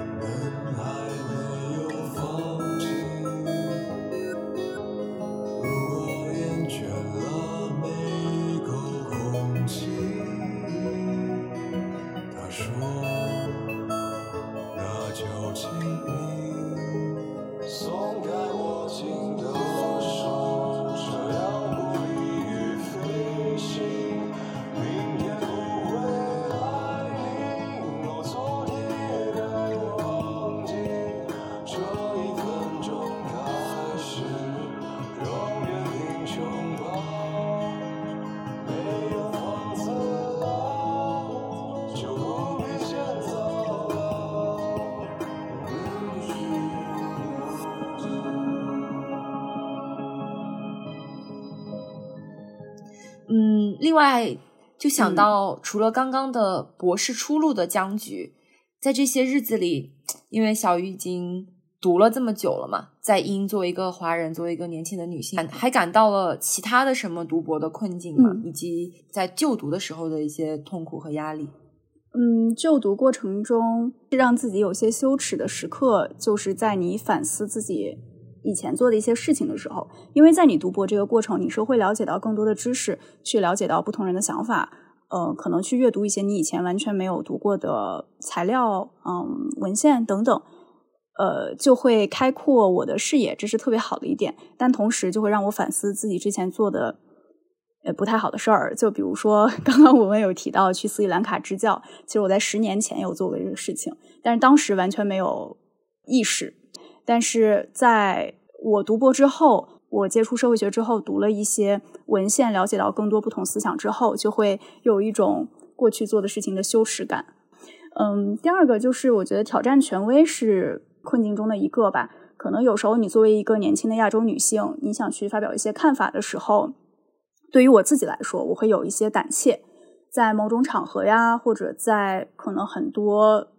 另外，就想到除了刚刚的博士出路的僵局，在这些日子里，因为小鱼已经读了这么久了嘛，在英作为一个华人，作为一个年轻的女性，还感到了其他的什么读博的困境吗？以及在就读的时候的一些痛苦和压力？嗯，就读过程中让自己有些羞耻的时刻，就是在你反思自己以前做的一些事情的时候，因为在你读博这个过程，你是会了解到更多的知识，去了解到不同人的想法，呃，可能去阅读一些你以前完全没有读过的材料，嗯，文献等等。呃，就会开阔我的视野，这是特别好的一点。但同时，就会让我反思自己之前做的呃不太好的事儿。就比如说，刚刚我们有提到去斯里兰卡支教，其实我在十年前有做过这个事情，但是当时完全没有意识。但是在我读博之后，我接触社会学之后，读了一些文献，了解到更多不同思想之后，就会有一种过去做的事情的羞耻感。嗯，第二个就是我觉得挑战权威是。困境中的一个吧，可能有时候你作为一个年轻的亚洲女性，你想去发表一些看法的时候，对于我自己来说，我会有一些胆怯，在某种场合呀，或者在可能很多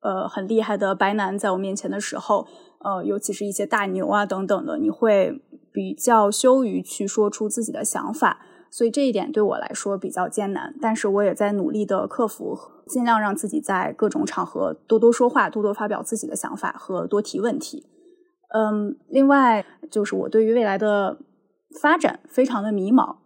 呃很厉害的白男在我面前的时候，呃，尤其是一些大牛啊等等的，你会比较羞于去说出自己的想法。所以这一点对我来说比较艰难，但是我也在努力的克服，尽量让自己在各种场合多多说话，多多发表自己的想法和多提问题。嗯，另外就是我对于未来的发展非常的迷茫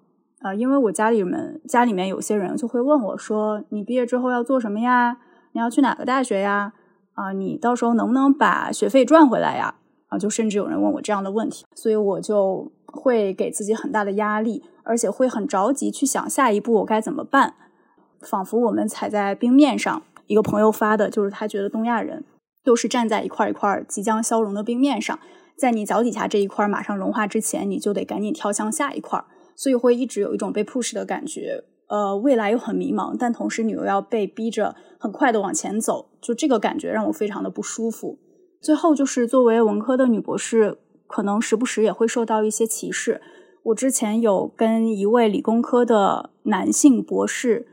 啊，因为我家里人家里面有些人就会问我说：“你毕业之后要做什么呀？你要去哪个大学呀？啊，你到时候能不能把学费赚回来呀？”啊，就甚至有人问我这样的问题，所以我就会给自己很大的压力。而且会很着急去想下一步我该怎么办，仿佛我们踩在冰面上。一个朋友发的就是他觉得东亚人都是站在一块一块即将消融的冰面上，在你脚底下这一块马上融化之前，你就得赶紧跳向下一块，所以会一直有一种被 push 的感觉。呃，未来又很迷茫，但同时你又要被逼着很快的往前走，就这个感觉让我非常的不舒服。最后就是作为文科的女博士，可能时不时也会受到一些歧视。我之前有跟一位理工科的男性博士，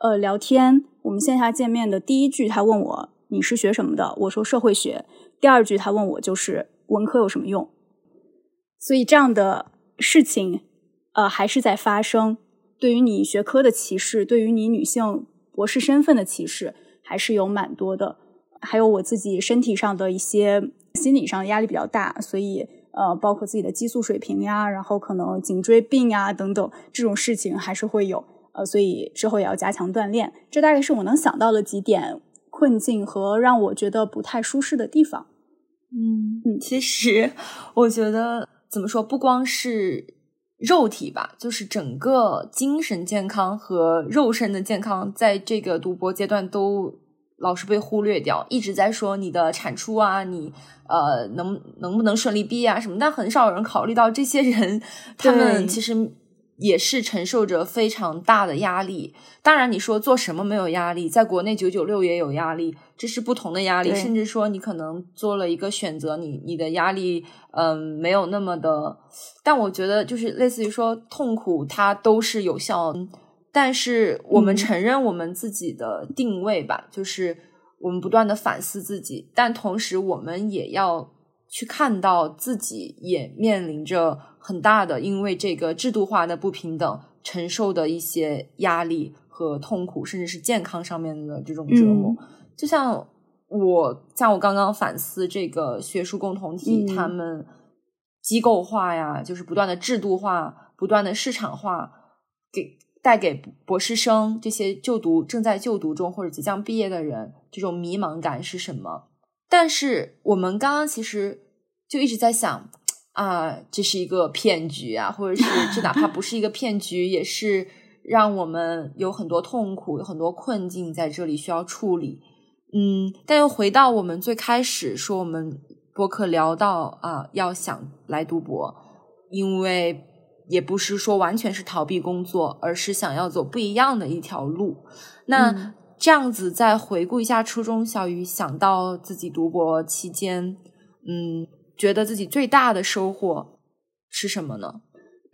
呃，聊天。我们线下见面的第一句，他问我你是学什么的？我说社会学。第二句他问我就是文科有什么用？所以这样的事情，呃，还是在发生。对于你学科的歧视，对于你女性博士身份的歧视，还是有蛮多的。还有我自己身体上的一些心理上的压力比较大，所以。呃，包括自己的激素水平呀，然后可能颈椎病呀等等这种事情还是会有，呃，所以之后也要加强锻炼。这大概是我能想到的几点困境和让我觉得不太舒适的地方。嗯嗯，其实我觉得怎么说，不光是肉体吧，就是整个精神健康和肉身的健康，在这个读博阶段都。老是被忽略掉，一直在说你的产出啊，你呃能能不能顺利毕业啊什么，但很少有人考虑到这些人，他们其实也是承受着非常大的压力。当然，你说做什么没有压力，在国内九九六也有压力，这是不同的压力。甚至说你可能做了一个选择，你你的压力嗯没有那么的，但我觉得就是类似于说痛苦，它都是有效。但是我们承认我们自己的定位吧，就是我们不断的反思自己，但同时我们也要去看到自己也面临着很大的因为这个制度化的不平等承受的一些压力和痛苦，甚至是健康上面的这种折磨。就像我像我刚刚反思这个学术共同体，他们机构化呀，就是不断的制度化、不断的市场化给。带给博士生这些就读正在就读中或者即将毕业的人这种迷茫感是什么？但是我们刚刚其实就一直在想啊，这是一个骗局啊，或者是 这哪怕不是一个骗局，也是让我们有很多痛苦、有很多困境在这里需要处理。嗯，但又回到我们最开始说，我们博客聊到啊，要想来读博，因为。也不是说完全是逃避工作，而是想要走不一样的一条路。那这样子再回顾一下初中小鱼，想到自己读博期间，嗯，觉得自己最大的收获是什么呢？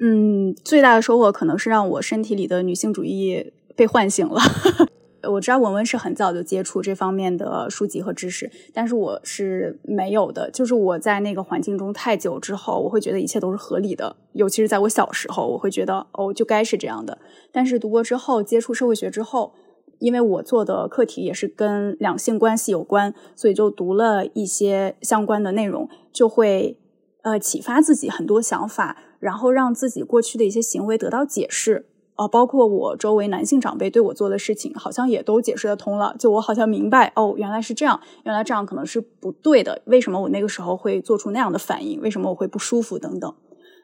嗯，最大的收获可能是让我身体里的女性主义被唤醒了。我知道文文是很早就接触这方面的书籍和知识，但是我是没有的。就是我在那个环境中太久之后，我会觉得一切都是合理的。尤其是在我小时候，我会觉得哦，就该是这样的。但是读过之后，接触社会学之后，因为我做的课题也是跟两性关系有关，所以就读了一些相关的内容，就会呃启发自己很多想法，然后让自己过去的一些行为得到解释。哦，包括我周围男性长辈对我做的事情，好像也都解释得通了。就我好像明白，哦，原来是这样，原来这样可能是不对的。为什么我那个时候会做出那样的反应？为什么我会不舒服？等等。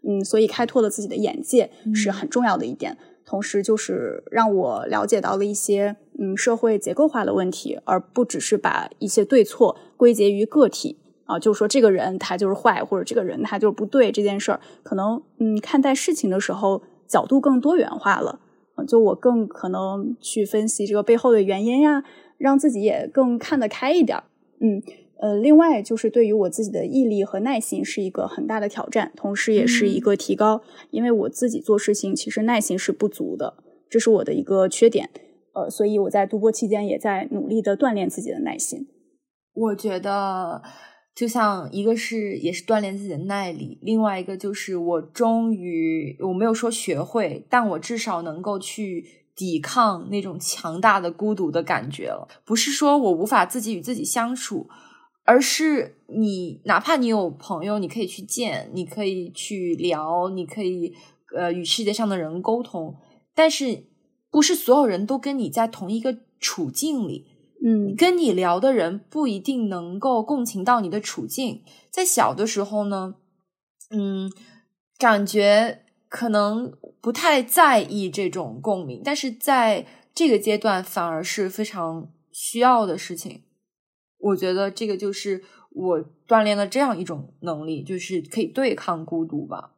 嗯，所以开拓了自己的眼界是很重要的一点。同时，就是让我了解到了一些嗯社会结构化的问题，而不只是把一些对错归结于个体啊，就是说这个人他就是坏，或者这个人他就是不对这件事儿，可能嗯看待事情的时候。角度更多元化了，就我更可能去分析这个背后的原因呀，让自己也更看得开一点。嗯，呃，另外就是对于我自己的毅力和耐心是一个很大的挑战，同时也是一个提高，因为我自己做事情其实耐心是不足的，这是我的一个缺点。呃，所以我在读博期间也在努力的锻炼自己的耐心。我觉得。就像一个是也是锻炼自己的耐力，另外一个就是我终于我没有说学会，但我至少能够去抵抗那种强大的孤独的感觉了。不是说我无法自己与自己相处，而是你哪怕你有朋友，你可以去见，你可以去聊，你可以呃与世界上的人沟通，但是不是所有人都跟你在同一个处境里。嗯，跟你聊的人不一定能够共情到你的处境。在小的时候呢，嗯，感觉可能不太在意这种共鸣，但是在这个阶段反而是非常需要的事情。我觉得这个就是我锻炼了这样一种能力，就是可以对抗孤独吧。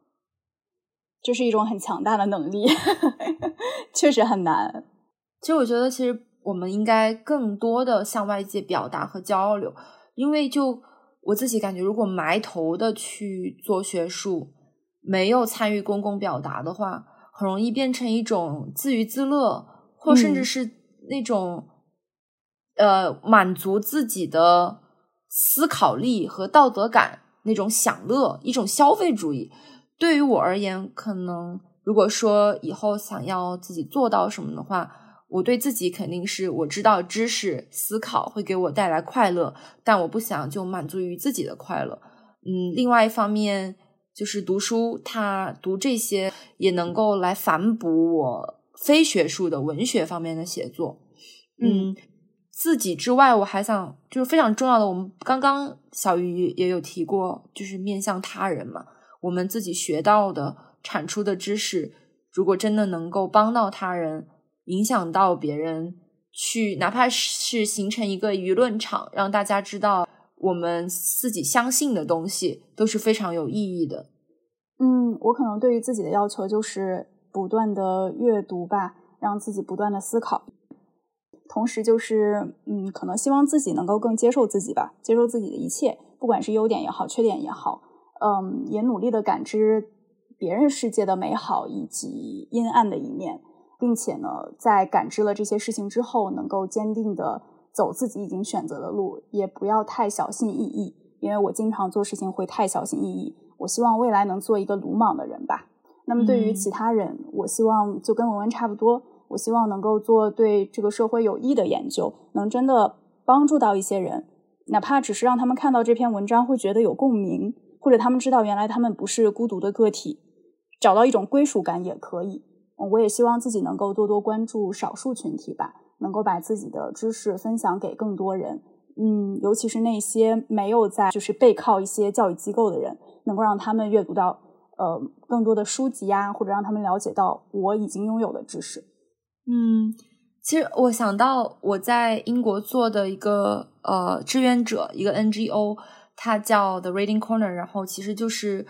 这是一种很强大的能力，确实很难。其实我觉得，其实。我们应该更多的向外界表达和交流，因为就我自己感觉，如果埋头的去做学术，没有参与公共表达的话，很容易变成一种自娱自乐，或甚至是那种呃满足自己的思考力和道德感那种享乐，一种消费主义。对于我而言，可能如果说以后想要自己做到什么的话。我对自己肯定是我知道知识思考会给我带来快乐，但我不想就满足于自己的快乐。嗯，另外一方面就是读书，他读这些也能够来反哺我非学术的文学方面的写作。嗯，自己之外，我还想就是非常重要的，我们刚刚小鱼也有提过，就是面向他人嘛。我们自己学到的、产出的知识，如果真的能够帮到他人。影响到别人，去哪怕是形成一个舆论场，让大家知道我们自己相信的东西都是非常有意义的。嗯，我可能对于自己的要求就是不断的阅读吧，让自己不断的思考，同时就是嗯，可能希望自己能够更接受自己吧，接受自己的一切，不管是优点也好，缺点也好，嗯，也努力的感知别人世界的美好以及阴暗的一面。并且呢，在感知了这些事情之后，能够坚定的走自己已经选择的路，也不要太小心翼翼。因为我经常做事情会太小心翼翼。我希望未来能做一个鲁莽的人吧。那么对于其他人，我希望就跟文文差不多。我希望能够做对这个社会有益的研究，能真的帮助到一些人，哪怕只是让他们看到这篇文章会觉得有共鸣，或者他们知道原来他们不是孤独的个体，找到一种归属感也可以。我也希望自己能够多多关注少数群体吧，能够把自己的知识分享给更多人。嗯，尤其是那些没有在就是背靠一些教育机构的人，能够让他们阅读到呃更多的书籍呀，或者让他们了解到我已经拥有的知识。嗯，其实我想到我在英国做的一个呃志愿者，一个 NGO，它叫 The Reading Corner，然后其实就是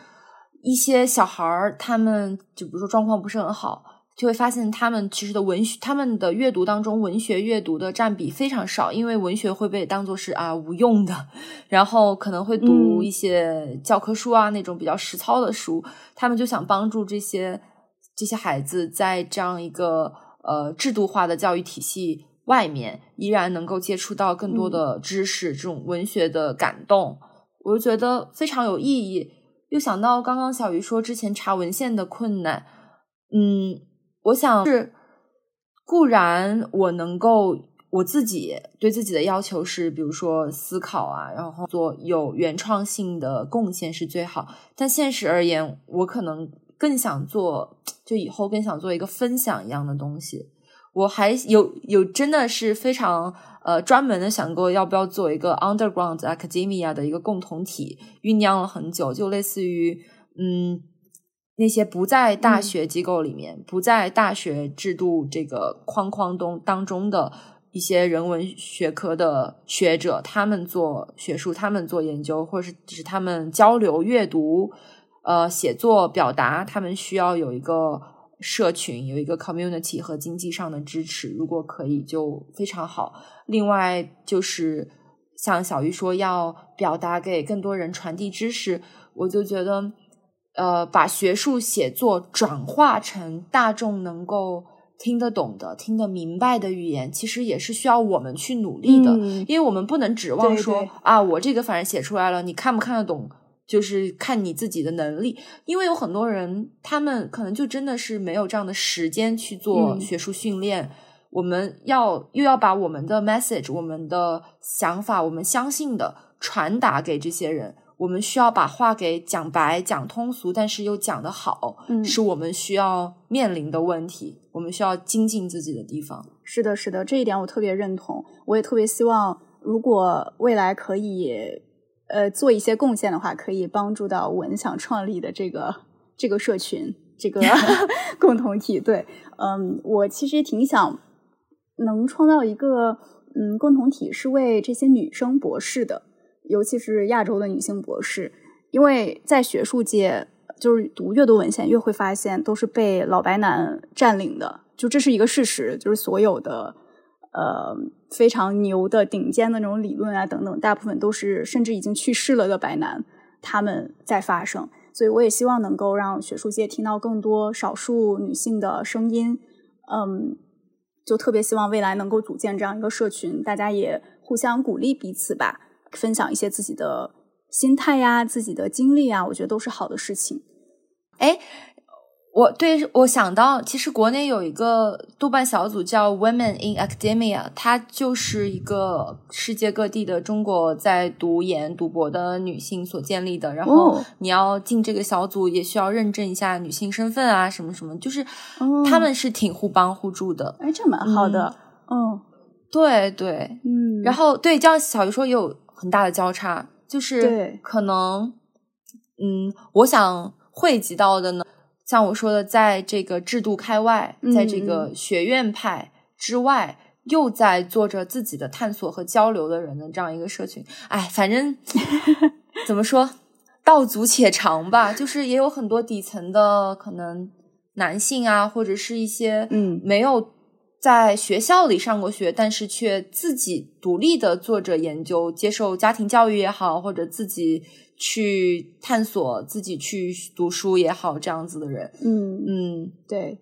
一些小孩儿，他们就比如说状况不是很好。就会发现，他们其实的文学，他们的阅读当中，文学阅读的占比非常少，因为文学会被当做是啊无用的，然后可能会读一些教科书啊那种比较实操的书。他们就想帮助这些这些孩子在这样一个呃制度化的教育体系外面，依然能够接触到更多的知识，这种文学的感动，我就觉得非常有意义。又想到刚刚小鱼说之前查文献的困难，嗯，我想是固然我能够我自己对自己的要求是，比如说思考啊，然后做有原创性的贡献是最好。但现实而言，我可能更想做，就以后更想做一个分享一样的东西。我还有有真的是非常呃专门的想过要不要做一个 underground academia 的一个共同体，酝酿了很久，就类似于嗯那些不在大学机构里面、不在大学制度这个框框中当中的一些人文学科的学者，他们做学术，他们做研究，或者是只是他们交流、阅读、呃写作、表达，他们需要有一个。社群有一个 community 和经济上的支持，如果可以就非常好。另外就是像小鱼说要表达给更多人传递知识，我就觉得呃把学术写作转化成大众能够听得懂的、听得明白的语言，其实也是需要我们去努力的，因为我们不能指望说啊我这个反正写出来了，你看不看得懂？就是看你自己的能力，因为有很多人，他们可能就真的是没有这样的时间去做学术训练。我们要又要把我们的 message、我们的想法、我们相信的传达给这些人，我们需要把话给讲白、讲通俗，但是又讲得好，是我们需要面临的问题。我们需要精进自己的地方。是的，是的，这一点我特别认同。我也特别希望，如果未来可以。呃，做一些贡献的话，可以帮助到我想创立的这个这个社群，这个 共同体。对，嗯，我其实挺想能创造一个嗯共同体，是为这些女生博士的，尤其是亚洲的女性博士，因为在学术界，就是读越多文献，越会发现都是被老白男占领的，就这是一个事实，就是所有的。呃，非常牛的顶尖的那种理论啊，等等，大部分都是甚至已经去世了的白男他们在发声，所以我也希望能够让学术界听到更多少数女性的声音。嗯，就特别希望未来能够组建这样一个社群，大家也互相鼓励彼此吧，分享一些自己的心态呀、自己的经历啊，我觉得都是好的事情。哎。我对我想到，其实国内有一个豆瓣小组叫 Women in Academia，它就是一个世界各地的中国在读研读博的女性所建立的。然后你要进这个小组，也需要认证一下女性身份啊，什么什么，就是他们是挺互帮互助的。哎，这蛮好的。嗯，对对，嗯。然后对，这样小鱼说也有很大的交叉，就是可能，嗯，我想汇集到的呢。像我说的，在这个制度开外，在这个学院派之外，又在做着自己的探索和交流的人的这样一个社群，哎，反正 怎么说，道阻且长吧。就是也有很多底层的可能男性啊，或者是一些嗯没有在学校里上过学，但是却自己独立的做着研究，接受家庭教育也好，或者自己。去探索自己去读书也好，这样子的人，嗯嗯，对，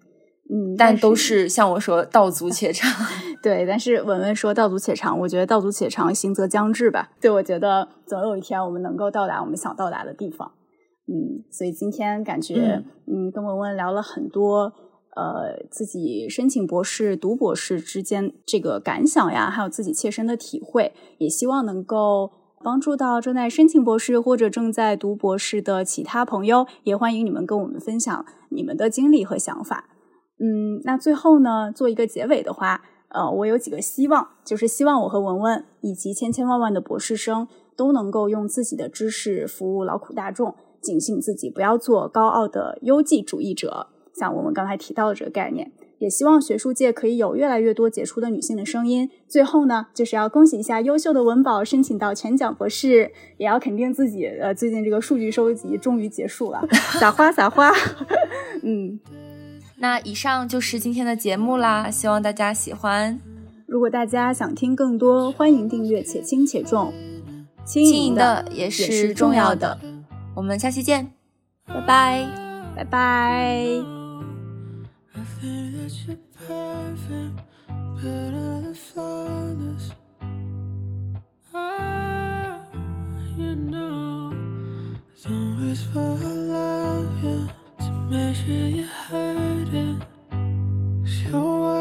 嗯，但都是像我说道阻且长，对。但是文文说道阻且长，我觉得道阻且长，行则将至吧。对，我觉得总有一天我们能够到达我们想到达的地方。嗯，所以今天感觉，嗯，跟文文聊了很多，呃，自己申请博士、读博士之间这个感想呀，还有自己切身的体会，也希望能够。帮助到正在申请博士或者正在读博士的其他朋友，也欢迎你们跟我们分享你们的经历和想法。嗯，那最后呢，做一个结尾的话，呃，我有几个希望，就是希望我和文文以及千千万万的博士生都能够用自己的知识服务劳苦大众，警醒自己不要做高傲的优绩主义者，像我们刚才提到的这个概念。也希望学术界可以有越来越多杰出的女性的声音。最后呢，就是要恭喜一下优秀的文宝申请到全奖博士，也要肯定自己，呃，最近这个数据收集终于结束了，撒花撒花。嗯，那以上就是今天的节目啦，希望大家喜欢。如果大家想听更多，欢迎订阅且轻且重，轻盈的也是重要的。我们下期见，拜拜，拜拜。tears for allow you to measure your hurting. So